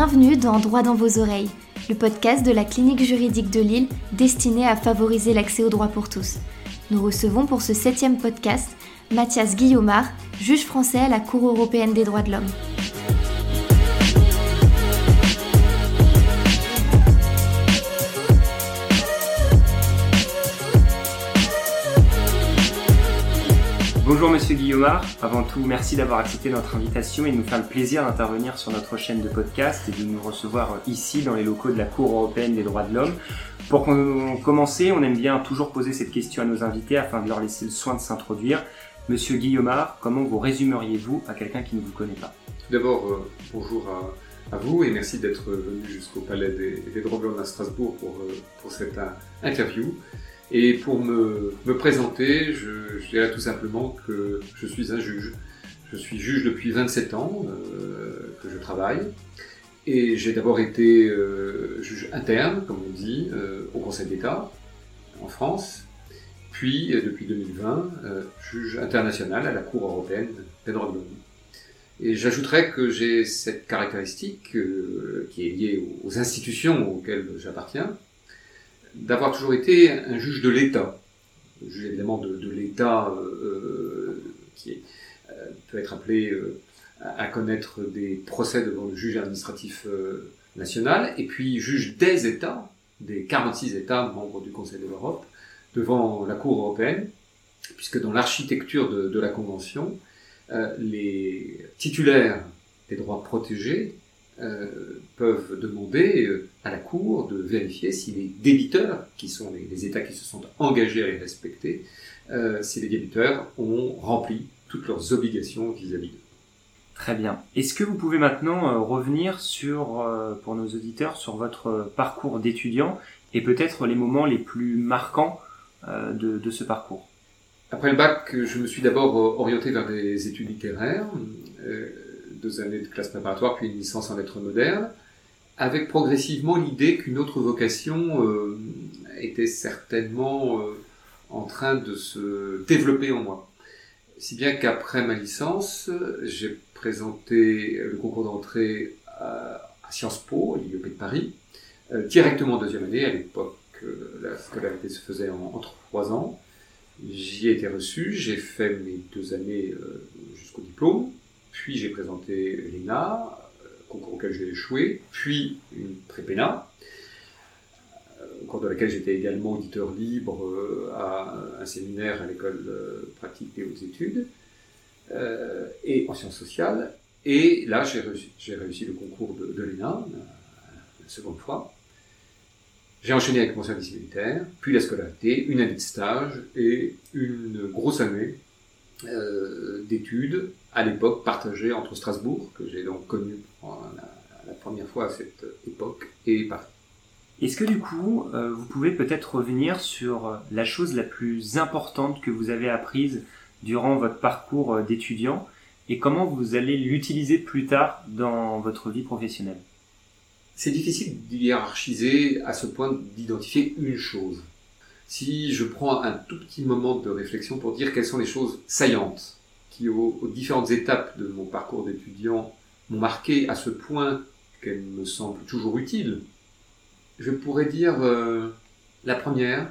Bienvenue dans Droit dans vos oreilles, le podcast de la clinique juridique de Lille destiné à favoriser l'accès au droit pour tous. Nous recevons pour ce septième podcast Mathias Guillaumard, juge français à la Cour européenne des droits de l'homme. Bonjour Monsieur Guillaumard, avant tout merci d'avoir accepté notre invitation et de nous faire le plaisir d'intervenir sur notre chaîne de podcast et de nous recevoir ici dans les locaux de la Cour européenne des droits de l'homme. Pour commencer, on aime bien toujours poser cette question à nos invités afin de leur laisser le soin de s'introduire. Monsieur Guillaumard, comment vous résumeriez-vous à quelqu'un qui ne vous connaît pas? D'abord, euh, bonjour à, vous et merci d'être venu jusqu'au Palais des, droits de l'homme à Strasbourg pour, euh, pour cette euh, interview. Et pour me, me présenter, je, dirais tout simplement que je suis un juge. Je suis juge depuis 27 ans euh, que je travaille. Et j'ai d'abord été euh, juge interne, comme on dit, euh, au Conseil d'État en France. Puis, depuis 2020, euh, juge international à la Cour européenne des droits de l'homme. Et j'ajouterais que j'ai cette caractéristique qui est liée aux institutions auxquelles j'appartiens, d'avoir toujours été un juge de l'État. Juge évidemment de, l'État euh, qui est, euh, peut être appelé euh, à connaître des procès devant le juge administratif euh, national, et puis juge des États, des 46 États membres du Conseil de l'Europe, devant la Cour européenne, puisque dans l'architecture de, la Convention, euh, les titulaires des droits protégés euh, peuvent demander euh, à la Cour de vérifier si les débiteurs, qui sont les, les États qui se sont engagés à les respecter, euh, si les débiteurs ont rempli toutes leurs obligations vis-à-vis d'eux. Très bien. Est-ce que vous pouvez maintenant euh, revenir sur, pour nos auditeurs, sur votre parcours d'étudiant et peut-être les moments les plus marquants de, de, ce parcours? Après le bac, je me suis d'abord orienté vers des études littéraires deux années de classe préparatoire, puis une licence en lettres modernes, avec progressivement l'idée qu'une autre vocation euh, était certainement euh, en train de se développer en moi. Si bien qu'après ma licence, j'ai présenté le concours d'entrée à, Sciences Po, à l'IEP de Paris, euh, directement en deuxième année. À l'époque, la scolarité se faisait en, en trois ans. J'y ai été reçu, j'ai fait mes deux années jusqu'au diplôme. Puis j'ai présenté l'ENA, concours auquel j'ai échoué, puis une prépéna, au cours de laquelle j'étais également auditeur libre à un séminaire à l'école pratique des hautes études, et en sciences sociales. Et là, j'ai réussi, le concours de, l'ENA, la seconde fois. J'ai enchaîné avec mon service militaire, puis la scolarité, une année de stage et une grosse année euh, d'études à l'époque partagée entre Strasbourg, que j'ai donc connu la, la, première fois à cette époque, et Paris. Est-ce que du coup, euh, vous pouvez peut-être revenir sur la chose la plus importante que vous avez apprise durant votre parcours euh, d'étudiant et comment vous allez l'utiliser plus tard dans votre vie professionnelle? C'est difficile d'hiérarchiser à ce point d'identifier une chose. Si je prends un tout petit moment de réflexion pour dire quelles sont les choses saillantes aux, différentes étapes de mon parcours d'étudiant, m'ont marqué à ce point qu'elles me semblent toujours utiles, je pourrais dire euh, la première,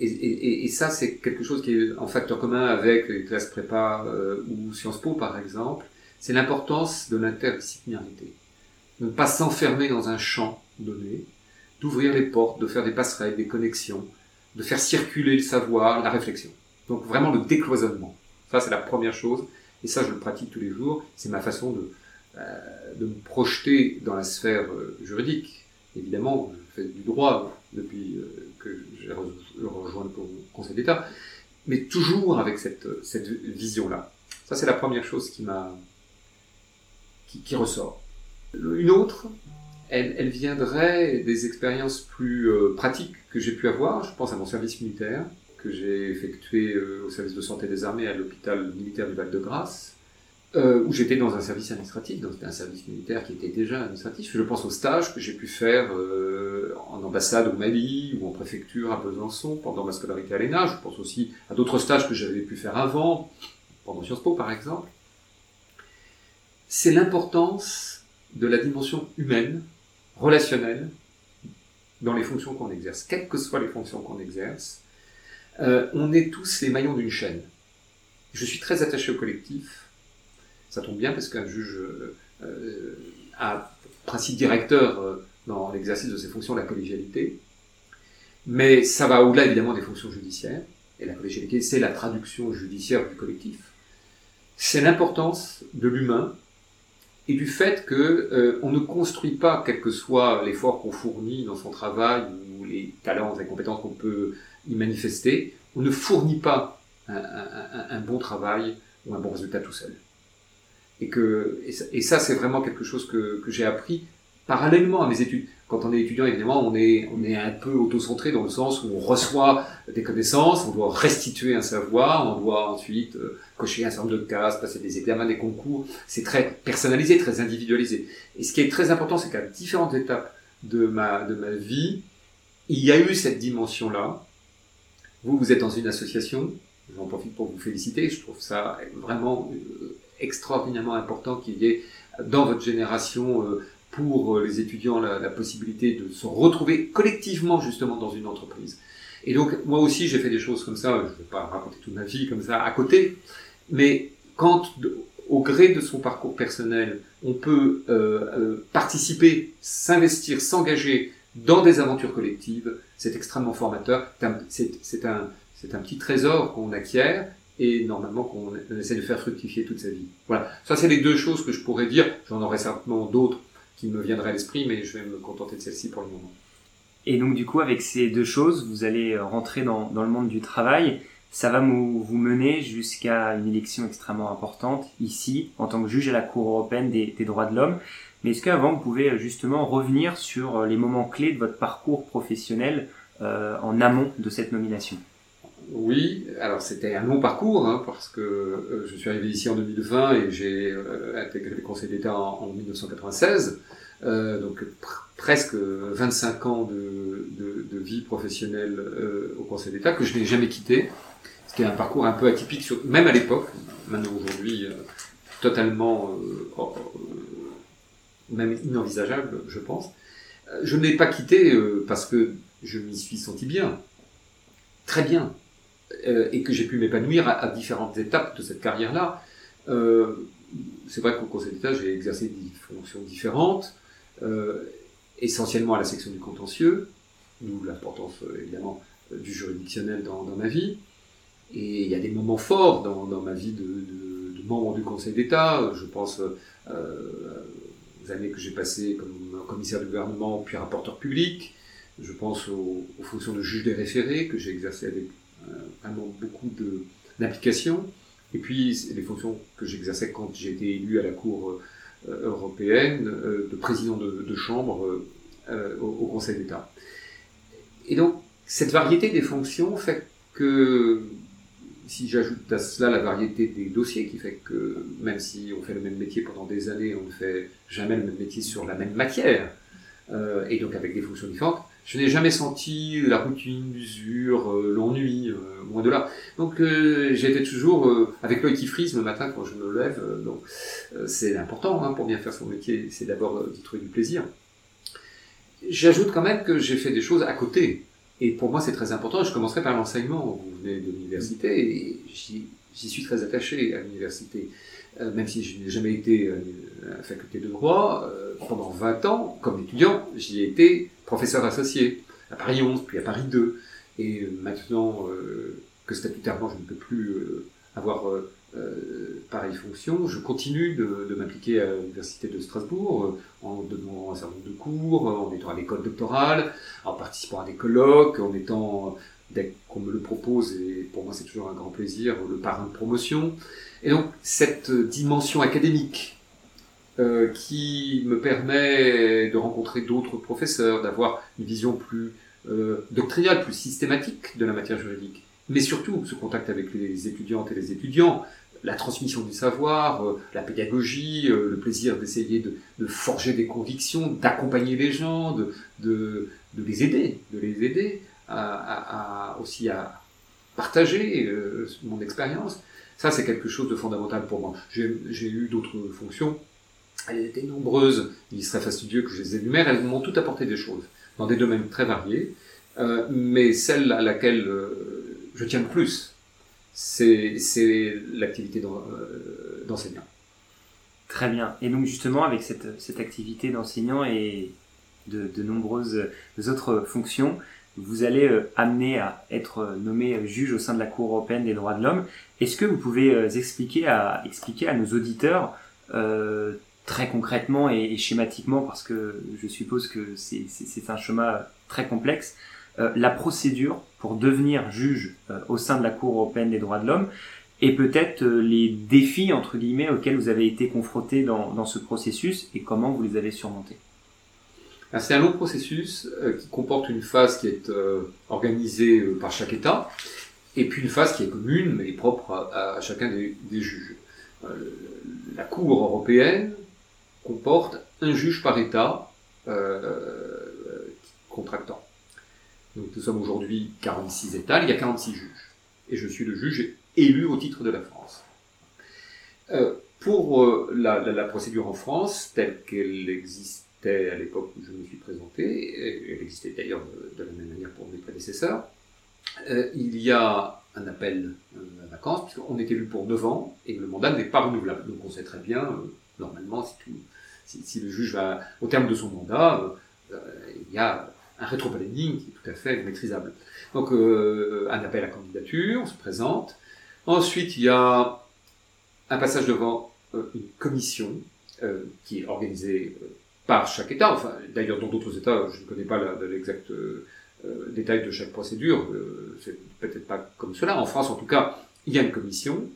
et ça c'est quelque chose qui est en facteur commun avec les classes prépa euh, ou Sciences Po par exemple, c'est l'importance de l'interdisciplinarité. De ne pas s'enfermer dans un champ donné, d'ouvrir les portes, de faire des passerelles, des connexions, de faire circuler le savoir, la réflexion. Donc vraiment le décloisonnement. Ça, c'est la première chose. Et ça, je le pratique tous les jours. C'est ma façon de, euh, de me projeter dans la sphère euh, juridique. Évidemment, je fais du droit depuis euh, que j'ai rejoint le Conseil d'État, mais toujours avec cette, cette vision-là. Ça, c'est la première chose qui m'a qui, qui, ressort. Une autre, elle, elle viendrait des expériences plus pratiques que j'ai pu avoir. Je pense à mon service militaire que j'ai effectué euh, au service de santé des armées à l'hôpital militaire du Val-de-Grâce, euh, où j'étais dans un service administratif, donc c'était un service militaire qui était déjà administratif. Je pense aux stages que j'ai pu faire euh, en ambassade au Mali ou en préfecture à Besançon pendant ma scolarité à l'ENA. Je pense aussi à d'autres stages que j'avais pu faire avant, pendant Sciences Po par exemple. C'est l'importance de la dimension humaine, relationnelle, dans les fonctions qu'on exerce, quelles que soient les fonctions qu'on exerce. Euh, on est tous les maillons d'une chaîne. Je suis très attaché au collectif. Ça tombe bien parce qu'un juge euh, a principe directeur euh, dans l'exercice de ses fonctions la collégialité. Mais ça va au-delà évidemment des fonctions judiciaires. Et la collégialité, c'est la traduction judiciaire du collectif. C'est l'importance de l'humain et du fait que euh, on ne construit pas, quel que soit l'effort qu'on fournit dans son travail ou les talents et compétences qu'on peut manifester, on ne fournit pas un, bon travail ou un bon résultat tout seul. Et que et ça, c'est vraiment quelque chose que, que j'ai appris parallèlement à mes études. Quand on est étudiant, évidemment, on est, on est un peu auto-centré dans le sens où on reçoit des connaissances, on doit restituer un savoir, on doit ensuite euh, cocher un certain nombre de cases, passer des examens, des concours. C'est très personnalisé, très individualisé. Et ce qui est très important, c'est qu'à différentes étapes de ma, de ma vie, il y a eu cette dimension-là. Vous, vous êtes dans une association. J'en profite pour vous féliciter. Je trouve ça vraiment euh, extraordinairement important qu'il y ait dans votre génération euh, pour euh, les étudiants la, possibilité de se retrouver collectivement justement dans une entreprise. Et donc moi aussi j'ai fait des choses comme ça, je ne vais pas raconter toute ma vie comme ça à côté, mais quand au gré de son parcours personnel, on peut euh, participer, s'investir, s'engager dans des aventures collectives, c'est extrêmement formateur. C'est un, petit trésor qu'on acquiert et normalement qu'on essaie de faire fructifier toute sa vie. Voilà, ça c'est les deux choses que je pourrais dire. J'en aurais certainement d'autres qui me viendraient à l'esprit, mais je vais me contenter de celle-ci pour le moment. Et donc du coup, avec ces deux choses, vous allez rentrer dans, le monde du travail. Ça va vous mener jusqu'à une élection extrêmement importante ici, en tant que juge à la Cour européenne des droits de l'homme. Mais est-ce qu'avant, vous pouvez justement revenir sur les moments clés de votre parcours professionnel euh, en amont de cette nomination? Oui, alors c'était un long parcours, hein, parce que euh, je suis arrivé ici en 2020 et j'ai euh, intégré le Conseil d'État en, 1996, euh, donc presque 25 ans de, de, de vie professionnelle euh, au Conseil d'État que je n'ai jamais quitté, ce qui est un parcours un peu atypique, sur, même à l'époque, maintenant aujourd'hui totalement, même inenvisageable, je pense. Je ne l'ai pas quitté parce que je m'y suis senti bien, très bien, euh, et que j'ai pu m'épanouir à, différentes étapes de cette carrière-là. Euh, c'est vrai qu'au Conseil d'État, j'ai exercé des fonctions différentes, euh, essentiellement à la section du contentieux, d'où l'importance évidemment du juridictionnel dans, dans, ma vie. Et il y a des moments forts dans, dans ma vie de, de, de, membre du Conseil d'État. Je pense aux années que j'ai passées comme commissaire de gouvernement puis rapporteur public. Je pense aux, fonctions de juge des référés que j'ai exercé avec euh, vraiment beaucoup d'applications. Et puis les fonctions que j'exerçais quand j'ai été élu à la Cour euh, européenne, euh, de président de, chambre au, Conseil d'État. Et donc cette variété des fonctions fait que si j'ajoute à cela la variété des dossiers, qui fait que même si on fait le même métier pendant des années, on ne fait jamais le même métier sur la même matière, et donc avec des fonctions différentes, je n'ai jamais senti la routine, l'usure, euh, l'ennui, euh, moins de là. Donc euh, j'étais toujours euh, avec l'œil qui frise le matin quand je me lève. donc c'est important hein, pour bien faire son métier, c'est d'abord d'y trouver du plaisir. J'ajoute quand même que j'ai fait des choses à côté. Et pour moi c'est très important. Je commencerai par l'enseignement. Vous venez de l'université et j'y suis très attaché à l'université. même si je n'ai jamais été à la faculté de droit, pendant 20 ans, comme étudiant, j'y ai été professeur associé à Paris 11, puis à Paris 2. Et euh, maintenant euh, que statutairement je ne peux plus euh, pareille fonction, je continue de, de m'impliquer à l'Université de Strasbourg en donnant un certain nombre de cours, en étant à l'école doctorale, en participant à des colloques, en étant, dès qu'on me le propose, et pour moi c'est toujours un grand plaisir, le parrain de promotion. Et donc cette dimension académique euh, qui me permet de rencontrer d'autres professeurs, d'avoir une vision plus euh, doctrinale, plus systématique de la matière juridique. Mais surtout, ce contact avec les étudiantes et les étudiants, la transmission du savoir, euh, la pédagogie, euh, le plaisir d'essayer de, de, forger des convictions, d'accompagner les gens, de, de, de, les aider, de les aider à, à, à aussi à partager mon expérience. Ça, c'est quelque chose de fondamental pour moi. J'ai eu d'autres fonctions Elles étaient nombreuses, il serait fastidieux que je les énumère, elles m'ont toutes apporté des choses, dans des domaines très variés, euh, mais celle à laquelle euh, je tiens le plus, c'est l'activité euh, d'enseignant. Très bien. Et donc justement, avec cette, activité d'enseignant et de, nombreuses autres fonctions, vous allez euh, amener à être nommé juge au sein de la Cour européenne des droits de l'homme. Est-ce que vous pouvez euh, expliquer à, nos auditeurs très concrètement et, schématiquement, parce que je suppose que c'est un chemin très complexe, la procédure pour devenir juge euh, au sein de la Cour européenne des droits de l'homme et peut-être les défis entre guillemets auxquels vous avez été confronté dans, dans ce processus et comment vous les avez surmontés. C'est un long processus qui comporte une phase qui est organisée par chaque État et puis une phase qui est commune mais propre à, chacun des, des juges. la Cour européenne comporte un juge par État euh, contractant. Donc nous sommes aujourd'hui 46 États, il y a 46 juges. Et je suis le juge élu au titre de la France. Euh, pour euh, la, procédure en France, telle qu'elle existait à l'époque où je me suis présenté, elle existait d'ailleurs de, la même manière pour mes prédécesseurs, il y a un appel à vacances, puisqu'on est élu pour 9 ans, et le mandat n'est pas renouvelable. Donc on sait très bien, normalement, si tout, si, le juge va au terme de son mandat, euh, euh, il y a un rétro-planning qui est tout à fait maîtrisable. Donc euh, un appel à candidature, on se présente. Ensuite, il y a un passage devant une commission qui est organisée par chaque État. Enfin, d'ailleurs, dans d'autres États, je ne connais pas l'exact détail de chaque procédure. c'est peut-être pas comme cela. En France, en tout cas, il y a une commission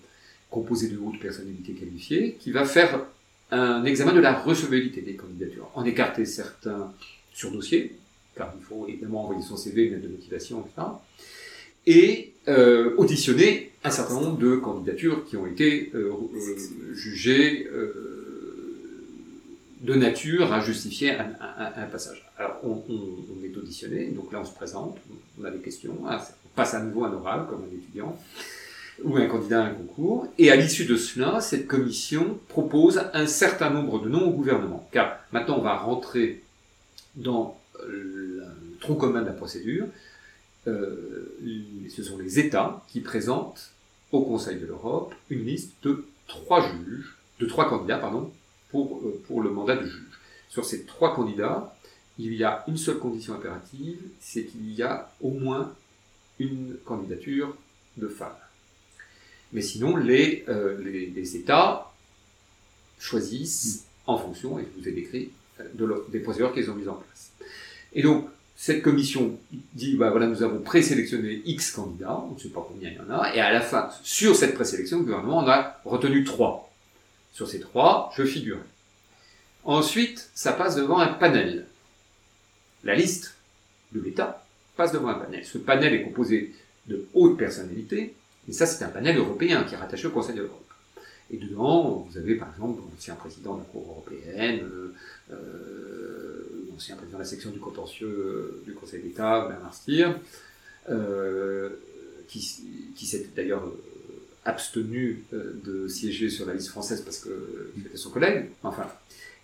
composée de hautes personnalités qualifiées qui va faire un examen de la recevabilité des candidatures. En écarter certains sur dossier, car il faut évidemment envoyer son CV, lettre de motivation, etc. Et euh, auditionner un certain nombre de candidatures qui ont été euh, euh, jugées de nature à justifier un, passage. Alors on, est auditionné, donc là on se présente, on a des questions, on passe à nouveau un oral comme un étudiant ou un candidat à un concours. Et à l'issue de cela, cette commission propose un certain nombre de noms au gouvernement. Car maintenant, on va rentrer dans le tronc commun de la procédure. Euh, ce sont les États qui présentent au Conseil de l'Europe une liste de trois juges, de trois candidats, pardon, pour, euh, pour le mandat de juge. Sur ces trois candidats, il y a une seule condition impérative, c'est qu'il y a au moins une candidature de femme. Mais sinon, les, euh, les, États choisissent en fonction, et je vous ai décrit, euh, de des procédures qu'ils ont mises en place. Et donc, cette commission dit, bah voilà, nous avons présélectionné X candidats, on ne sait pas combien il y en a, et à la fin, sur cette présélection, le gouvernement en a retenu trois. Sur ces trois, je figure. Ensuite, ça passe devant un panel. La liste de l'État passe devant un panel. Ce panel est composé de hautes personnalités, et ça, c'est un panel européen qui est rattaché au Conseil de l'Europe. Et dedans, vous avez par exemple l'ancien président de la Cour européenne, euh, euh l'ancien président de la section du contentieux euh, du Conseil d'État, Bernard Stier, qui, s'est d'ailleurs abstenu de siéger sur la liste française parce que c'était son collègue. Enfin,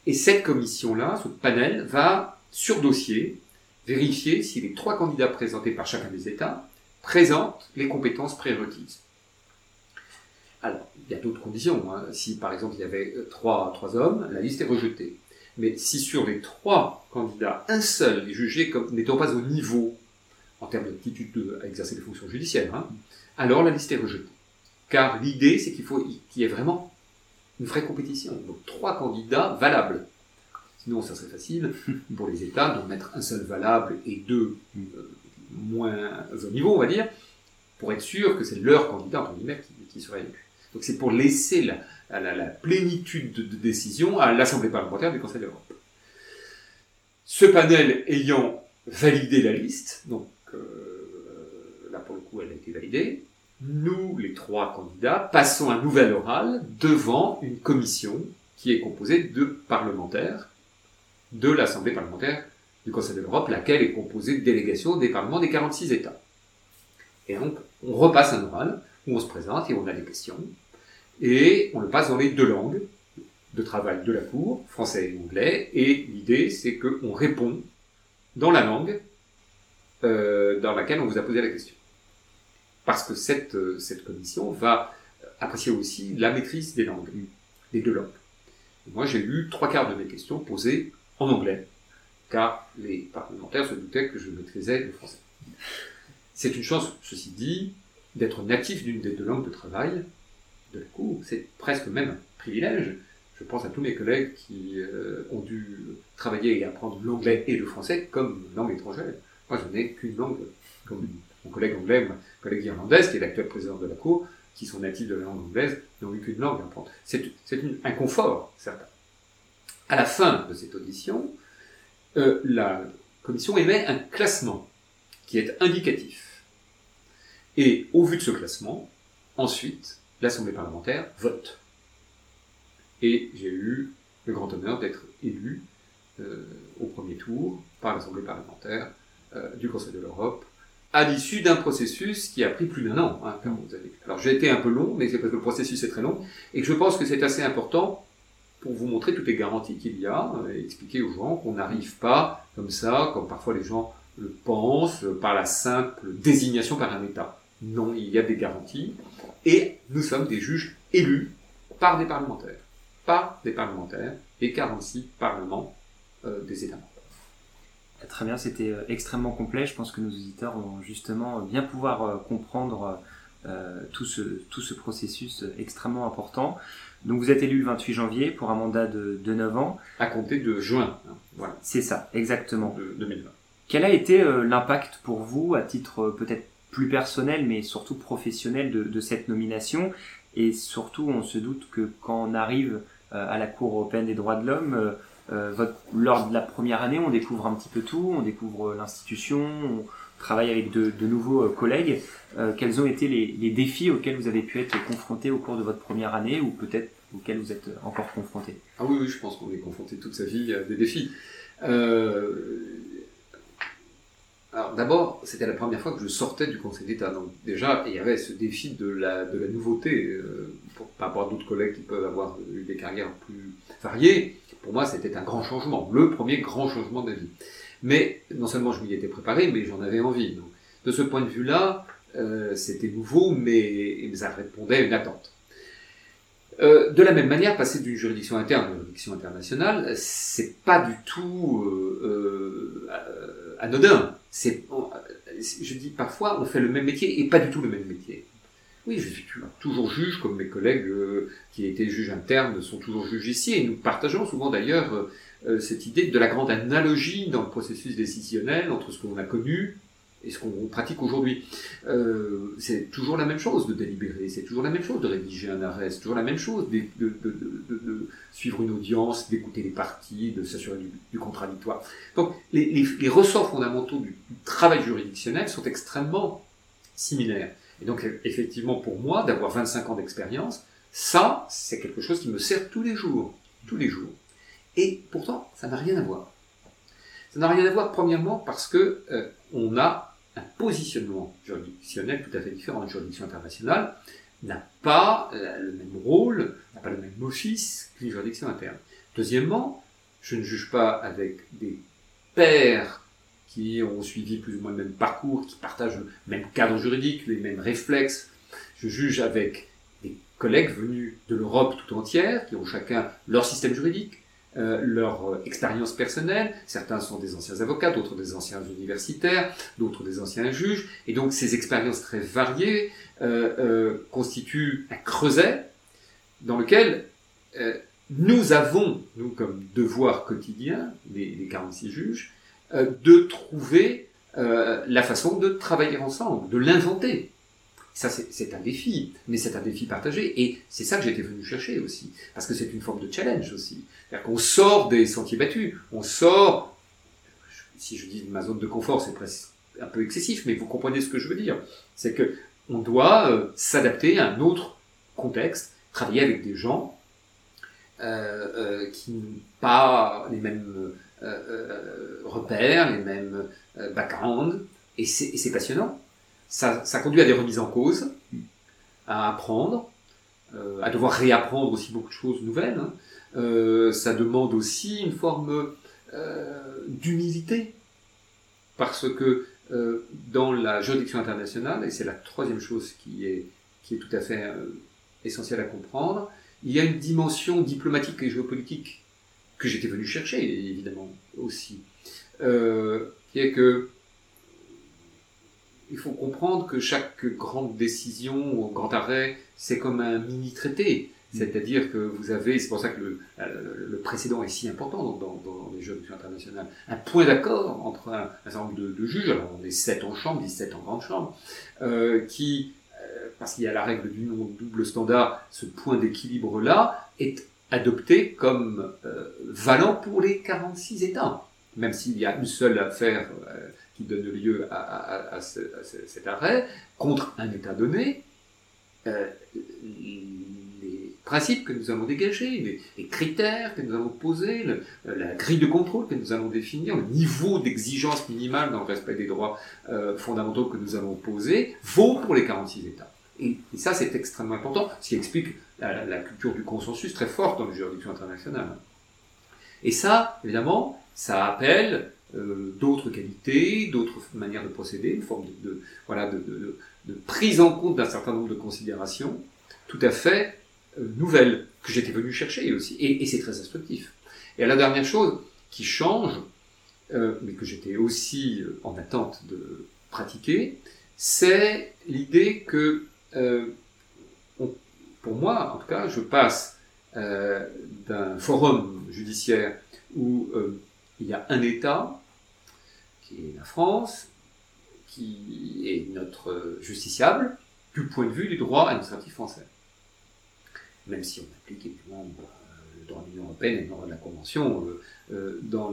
et cette commission-là, ce panel, va sur dossier vérifier si les trois candidats présentés par chacun des États présente les compétences prérequises. Alors, il y a d'autres conditions. Hein. Si par exemple il y avait euh, trois, trois hommes, la liste est rejetée. Mais si sur les trois candidats, un seul est jugé comme n'étant pas au niveau en termes d'aptitude à exercer des fonctions judiciaires, hein, alors la liste est rejetée. Car l'idée, c'est qu'il faut qu'il y ait vraiment une vraie compétition. Donc trois candidats valables. Sinon, ça serait facile pour les États de mettre un seul valable et deux euh, moins au niveau, on va dire, pour être sûr que c'est leur candidat, entre guillemets, qui, serait élu. Donc c'est pour laisser la, plénitude de, décision à l'Assemblée parlementaire du Conseil de l'Europe. Ce panel ayant validé la liste, donc euh, là pour le coup elle a été validée, nous, les trois candidats, passons un nouvel oral devant une commission qui est composée de parlementaires de l'Assemblée parlementaire du Conseil de l'Europe, laquelle est composée de délégations des parlements des 46 États. Et donc, on repasse un oral où on se présente et on a des questions. Et on le passe dans les deux langues, de travail de la Cour, français et anglais, et l'idée c'est qu'on répond dans la langue euh, dans laquelle on vous a posé la question. Parce que cette, euh, cette commission va apprécier aussi la maîtrise des langues, des deux langues. moi j'ai eu trois quarts de mes questions posées en anglais, car les parlementaires se doutaient que je maîtrisais le français. C'est une chance, ceci dit, d'être natif d'une des deux langues de travail de la Cour. C'est presque même un privilège. Je pense à tous mes collègues qui euh, ont dû travailler et apprendre l'anglais et le français comme langue étrangère. Moi, je n'ai qu'une langue, comme mon collègue anglais, mon collègue irlandaise, qui est l'actuel président de la Cour, qui sont natifs de la langue anglaise, n'ont eu qu'une langue à apprendre. C'est un confort, certain. À la fin de cette audition, euh, la commission émet un classement qui est indicatif. Et au vu de ce classement, ensuite, l'Assemblée parlementaire vote. Et j'ai eu le grand honneur d'être élu euh, au premier tour par l'Assemblée parlementaire euh, du Conseil de l'Europe à l'issue d'un processus qui a pris plus d'un an. Hein, vous avez... Alors j'ai été un peu long, mais c'est parce que le processus est très long, et que je pense que c'est assez important pour vous montrer toutes les garanties qu'il y a, euh, et expliquer aux gens qu'on n'arrive pas comme ça, comme parfois les gens le pensent, par la simple désignation par un État. Non, il y a des garanties, et nous sommes des juges élus par des parlementaires, par des parlementaires, et 46 parlements euh, des États membres. Très bien, c'était euh, extrêmement complet. Je pense que nos auditeurs vont justement bien pouvoir euh, comprendre euh, tout, ce, tout ce processus extrêmement important. Donc vous êtes élu le 28 janvier pour un mandat de, de 9 ans. À compter de juin. Hein, voilà. C'est ça, exactement. De 2020. Quel a été l'impact pour vous, à titre peut-être plus personnel, mais surtout professionnel, de, de, cette nomination Et surtout, on se doute que quand on arrive à la Cour européenne des droits de l'homme, euh, votre, lors de la première année, on découvre un petit peu tout, on découvre l'institution, on travaille avec de, de nouveaux euh, collègues. Euh, quels ont été les, les, défis auxquels vous avez pu être confrontés au cours de votre première année ou peut-être auxquels vous êtes encore confrontés? Ah oui, oui, je pense qu'on est confronté toute sa vie à des défis. Euh, alors d'abord, c'était la première fois que je sortais du Conseil d'État. Donc déjà, il y avait ce défi de la, de la nouveauté euh, par rapport à d'autres collègues qui peuvent avoir eu des carrières plus variées. Pour moi, c'était un grand changement, le premier grand changement de vie. Mais non seulement je m'y étais préparé, mais j'en avais envie. Donc, de ce point de vue-là, euh, c'était nouveau, mais ça répondait à une attente. Euh, de la même manière, passer d'une juridiction interne à une juridiction internationale, c'est pas du tout euh, euh anodin. C'est, je dis parfois, on fait le même métier et pas du tout le même métier. Oui, je suis toujours juge, comme mes collègues euh, qui étaient juges internes sont toujours juges ici, et nous partageons souvent d'ailleurs euh, euh, cette idée de la grande analogie dans le processus décisionnel entre ce qu'on a connu et ce qu'on pratique aujourd'hui. c'est toujours la même chose de délibérer, c'est toujours la même chose de rédiger un arrêt, c'est toujours la même chose de, suivre une audience, d'écouter les parties, de s'assurer du, contradictoire. Donc les, les, les ressorts fondamentaux du travail juridictionnel sont extrêmement similaires. Et donc, effectivement, pour moi, d'avoir 25 ans d'expérience, ça, c'est quelque chose qui me sert tous les jours. Tous les jours. Et pourtant, ça n'a rien à voir. Ça n'a rien à voir, premièrement, parce que euh, on a un positionnement juridictionnel tout à fait différent. Une juridiction internationale n'a pas euh, le même rôle, n'a pas le même office qu'une juridiction interne. Deuxièmement, je ne juge pas avec des pairs qui ont suivi plus ou moins le même parcours, qui partagent le même cadre juridique, les mêmes réflexes. Je juge avec des collègues venus de l'Europe tout entière, qui ont chacun leur système juridique, euh, leur euh, expérience personnelle. Certains sont des anciens avocats, d'autres des anciens universitaires, d'autres des anciens juges. Et donc ces expériences très variées euh, constituent un creuset dans lequel nous avons, nous comme devoir quotidien, les, les 46 juges, de trouver la façon de travailler ensemble, de l'inventer. Ça, c'est un défi, mais c'est un défi partagé, et c'est ça que j'étais venu chercher aussi, parce que c'est une forme de challenge aussi. C'est-à-dire qu'on sort des sentiers battus, on sort, si je dis ma zone de confort, c'est presque un peu excessif, mais vous comprenez ce que je veux dire. C'est que on doit euh, s'adapter à un autre contexte, travailler avec des gens euh, euh, qui n'ont pas les mêmes euh, euh, repères, les mêmes backgrounds, et c'est passionnant. Ça, ça conduit à des remises en cause, à apprendre, à devoir réapprendre aussi beaucoup de choses nouvelles, hein, Euh, ça demande aussi une forme d'humilité, parce que dans la juridiction internationale, et c'est la troisième chose qui est, qui est tout à fait essentielle à comprendre, il y a une dimension diplomatique et géopolitique que j'étais venu chercher, évidemment, aussi, qui est que il faut comprendre que chaque grande décision ou grand arrêt, c'est comme un mini-traité. Mm. C'est-à-dire que vous avez, c'est pour ça que le, précédent est si important dans, dans, les juridictions internationales, un point d'accord entre un, certain nombre de, juges, alors on est 7 en chambre, 17 en grande chambre, euh, qui, euh, parce qu'il y a la règle du double standard, ce point d'équilibre-là est adopté comme euh, valant pour les 46 États. Même s'il y a une seule affaire qui donne lieu à, cet arrêt, contre un État donné, euh, les principes que nous allons dégager, les, critères que nous allons poser, la grille de contrôle que nous allons définir, le niveau d'exigence minimale dans le respect des droits euh, fondamentaux que nous allons poser, vaut pour les 46 États. Et, ça, c'est extrêmement important, ce qui explique la, la, culture du consensus très forte dans les juridictions internationales. Et ça, évidemment, ça appelle euh, d'autres qualités, d'autres manières de procéder, une forme de, voilà, de, prise en compte d'un certain nombre de considérations tout à fait euh, nouvelles que j'étais venu chercher aussi. Et, c'est très instructif. Et la dernière chose qui change, euh, mais que j'étais aussi en attente de pratiquer, c'est l'idée que, pour moi en tout cas, je passe d'un forum judiciaire où il y a un État, qui est la France, qui est notre justiciable du point de vue du droit administratif français. Même si on applique évidemment euh, le droit de l'Union européenne et le droit de la Convention euh, euh, devant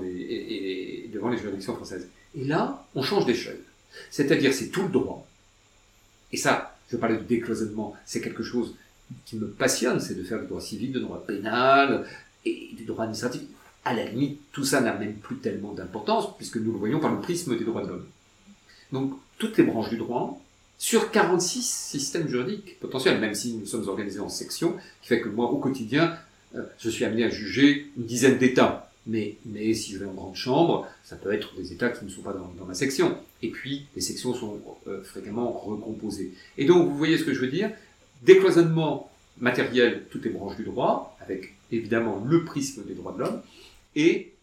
les juridictions françaises. Et là, on change d'échelle. C'est-à-dire, c'est tout le droit. Et ça, je parlais de décloisonnement, c'est quelque chose qui me passionne, c'est de faire du droit civil, du droit pénal et du droit administratif à la limite, tout ça n'a même plus tellement d'importance, puisque nous le voyons par le prisme des droits de l'homme. Donc, toutes les branches du droit, sur 46 systèmes juridiques potentiels, même si nous sommes organisés en sections, qui fait que moi, au quotidien, euh, je suis amené à juger une dizaine d'États. Mais, mais si je vais en grande chambre, ça peut être des États qui ne sont pas dans, ma section. Et puis, les sections sont euh, fréquemment recomposées. Et donc, vous voyez ce que je veux dire? Décloisonnement matériel, toutes les branches du droit, avec évidemment le prisme des droits de l'homme, et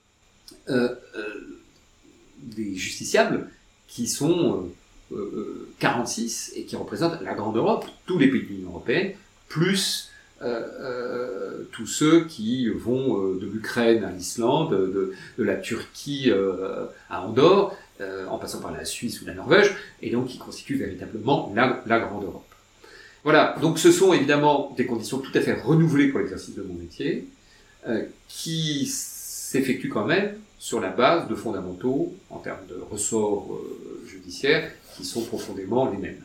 euh, euh, des justiciables qui sont 46 euh, et qui représentent la grande Europe, tous les pays de l'Union européenne, plus tous ceux qui vont de l'Ukraine à l'Islande, de, la Turquie à Andorre, en passant par la Suisse ou la Norvège, et donc qui constituent véritablement la, la, grande Europe. Voilà, donc ce sont évidemment des conditions tout à fait renouvelées pour l'exercice de mon métier, qui s'effectue quand même sur la base de fondamentaux en termes de ressorts euh, judiciaires qui sont profondément les mêmes.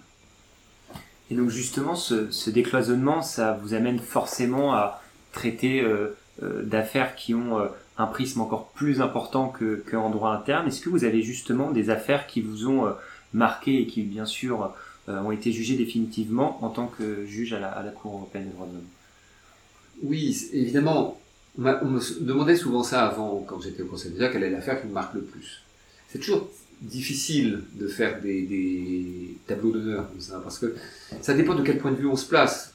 Et donc justement, ce, décloisonnement, ça vous amène forcément à traiter euh, euh, d'affaires qui ont un prisme encore plus important qu'en droit interne. Est-ce que vous avez justement des affaires qui vous ont marqué et qui, bien sûr, ont été jugées définitivement en tant que juge à la, à la Cour européenne des droits de l'homme? Oui, évidemment, on, me demandait souvent ça avant, quand j'étais au Conseil d'État, quelle est l'affaire qui me marque le plus. C'est toujours difficile de faire des, tableaux d'honneur comme ça, parce que ça dépend de quel point de vue on se place.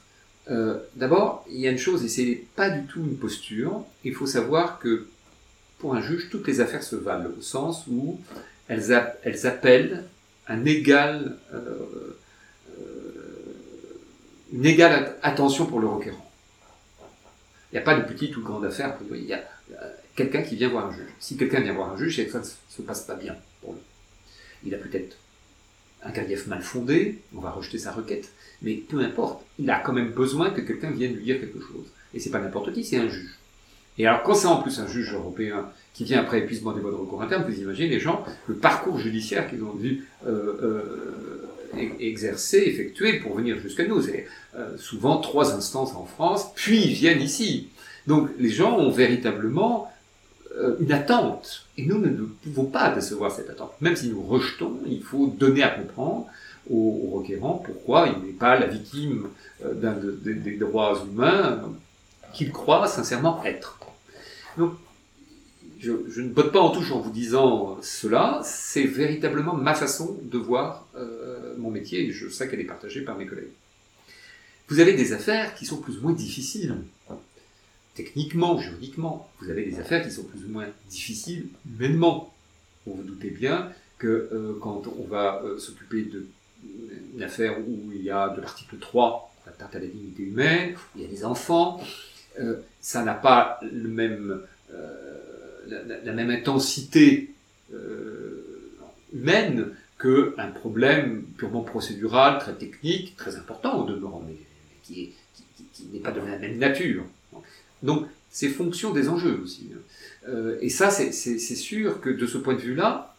Euh, d'abord, il y a une chose, et c'est pas du tout une posture, il faut savoir que pour un juge, toutes les affaires se valent, au sens où elles, appellent un égal, euh, euh, une égale attention pour le requérant. Il n'y a pas de petite ou grande affaire. Il y a quelqu'un qui vient voir un juge. Si quelqu'un vient voir un juge, c'est que ça ne se passe pas bien pour lui. Il a peut-être un grief mal fondé, on va rejeter sa requête, mais peu importe, il a quand même besoin que quelqu'un vienne lui dire quelque chose. Et c'est pas n'importe qui, c'est un juge. Et alors quand c'est en plus un juge européen qui vient après épuisement des voies de recours internes, vous imaginez les gens, le parcours judiciaire qu'ils ont dû euh, euh, exercer, effectuer pour venir jusqu'à nous. C'est euh, souvent trois instances en France, puis ils viennent ici. Donc les gens ont véritablement euh, une attente. Et nous, ne pouvons pas décevoir cette attente. Même si nous rejetons, il faut donner à comprendre aux, requérants pourquoi il n'est pas la victime euh, des droits humains qu'ils croient sincèrement être. Donc, je, ne botte pas en touche en vous disant cela, c'est véritablement ma façon de voir euh, mon métier et je sais qu'elle est partagée par mes collègues. Vous avez des affaires qui sont plus ou moins difficiles. Techniquement, juridiquement, vous avez des affaires qui sont plus ou moins difficiles humainement. Vous vous doutez bien que euh, quand on va euh, s'occuper d'une affaire où il y a de l'article 3, l'atteinte à la dignité humaine, il y a des enfants, ça n'a pas le même la, même intensité euh, humaine qu'un problème purement procédural, très technique, très important au demeurant, mais, qui, n'est pas de la même nature. Donc, c'est fonction des enjeux aussi. Euh, et ça, c'est sûr que de ce point de vue-là,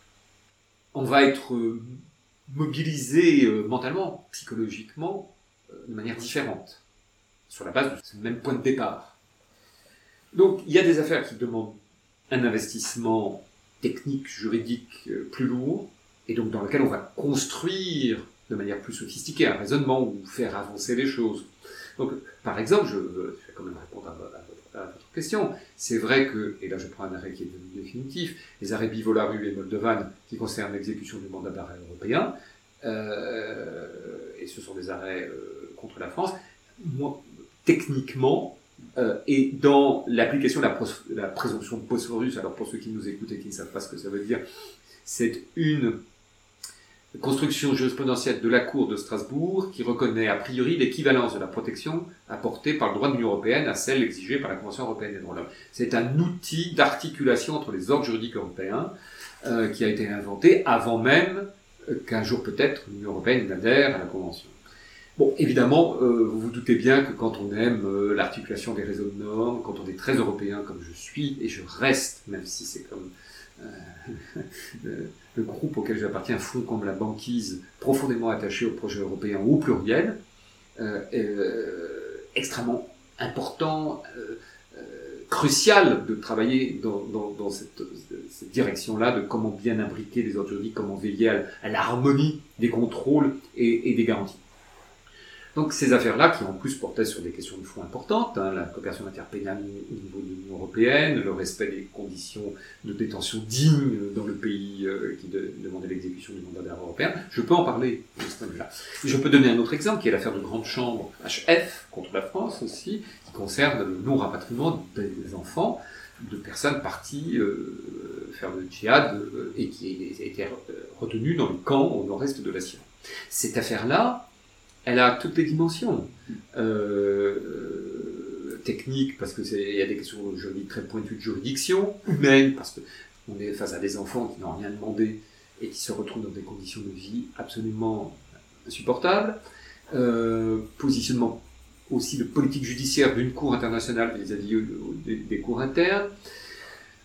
on va être mobilisé euh, mentalement, psychologiquement, de manière différente, sur la base de ce même point de départ. Donc, il y a des affaires qui demandent un investissement technique, juridique euh, plus lourd, et donc dans lequel on va construire de manière plus sophistiquée un raisonnement ou faire avancer les choses. Donc, par exemple, je, vais quand même répondre à, votre question. C'est vrai que, et là je prends un arrêt qui est devenu définitif, les arrêts Bivolaru et Moldovan qui concernent l'exécution du mandat d'arrêt européen, euh, et ce sont des arrêts euh, contre la France, moi, techniquement, euh, et dans l'application de la, présomption de Bosphorus, alors pour ceux qui nous écoutent et qui ne savent pas ce que ça veut dire, c'est une construction jurisprudentielle de la Cour de Strasbourg qui reconnaît a priori l'équivalence de la protection apportée par le droit de l'Union européenne à celle exigée par la Convention européenne des droits de l'homme. C'est un outil d'articulation entre les ordres juridiques européens euh, qui a été inventé avant même qu'un jour peut-être l'Union européenne n'adhère à la Convention. Bon, évidemment, euh, vous vous doutez bien que quand on aime euh, l'articulation des réseaux de normes, quand on est très européen comme je suis, et je reste, même si c'est comme euh, le groupe auquel j'appartiens, fond comme la banquise, profondément attaché au projet européen au pluriel, extrêmement important, crucial de travailler dans, cette, direction-là, de comment bien imbriquer les ordres juridiques, comment veiller à, l'harmonie des contrôles et des garanties. Donc ces affaires-là, qui en plus portaient sur des questions de fond importantes, hein, la coopération interpénale au niveau de l'Union européenne, le respect des conditions de détention dignes dans le pays euh, qui demandait l'exécution du mandat d'arrêt européen, je peux en parler de ce point de vue-là. Je peux donner un autre exemple, qui est l'affaire de Grande Chambre HF contre la France aussi, qui concerne le non-rapatriement des enfants de personnes parties euh, faire le djihad euh, et qui étaient retenues dans le camp au nord-est de la Syrie. Cette affaire-là, elle a toutes les dimensions. Euh, techniques, parce qu'il y a des questions juridiques très pointues de juridiction, humaines, parce qu'on est face à des enfants qui n'ont rien demandé et qui se retrouvent dans des conditions de vie absolument insupportables. Euh, positionnement aussi de politique judiciaire d'une cour internationale vis-à-vis des, des, cours internes.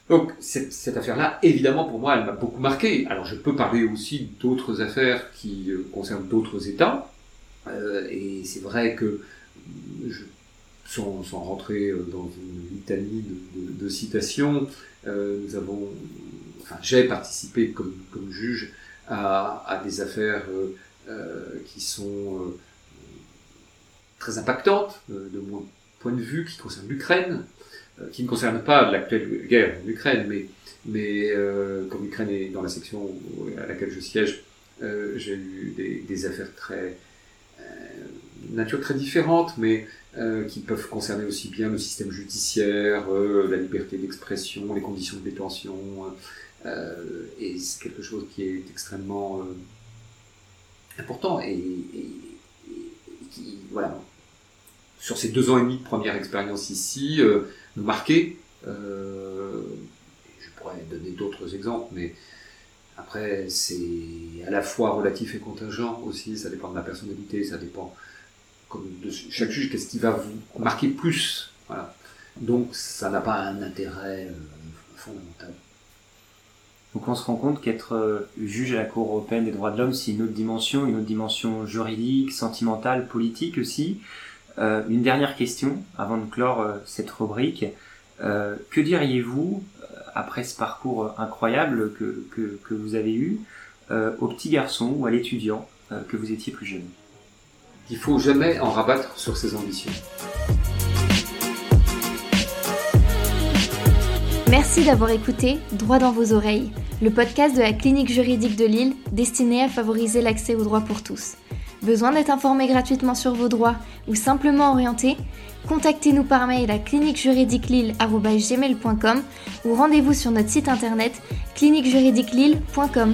Donc cette, cette affaire-là, évidemment, pour moi, elle m'a beaucoup marqué. Alors je peux parler aussi d'autres affaires qui euh, concernent d'autres États, et c'est vrai que, sans, rentrer euh, dans une litanie de, citations, euh, nous avons, enfin, j'ai participé comme, juge à, des affaires qui sont très impactantes de mon point de vue, qui concernent l'Ukraine, qui ne concernent pas l'actuelle guerre en Ukraine, mais, comme l'Ukraine est dans la section à laquelle je siège, j'ai eu des, affaires très nature très différente, mais euh, qui peuvent concerner aussi bien le système judiciaire, euh, la liberté d'expression, les conditions de détention. Euh, et c'est quelque chose qui est extrêmement important et, qui, voilà, sur ces deux ans et demi de première expérience ici, nous marquer. je pourrais donner d'autres exemples, mais après, c'est à la fois relatif et contingent aussi, ça dépend de la personnalité, ça dépend comme de chaque juge, qu'est-ce qui va vous marquer plus. Voilà. Donc ça n'a pas un intérêt euh, fondamental. Donc on se rend compte qu'être euh, juge à la Cour européenne des droits de l'homme, c'est une autre dimension, une autre dimension juridique, sentimentale, politique aussi. Euh, une dernière question avant de clore cette rubrique. que diriez-vous, après ce parcours euh, incroyable que, que, vous avez eu, euh, au petit garçon ou à l'étudiant euh, que vous étiez plus jeune Il ne faut jamais en rabattre sur ses ambitions. Merci d'avoir écouté Droit dans vos oreilles, le podcast de la clinique juridique de Lille destiné à favoriser l'accès au droit pour tous. Besoin d'être informé gratuitement sur vos droits ou simplement orienté? Contactez-nous par mail à cliniquejuridiquelille.com ou rendez-vous sur notre site internet cliniquejuridiquelille.com.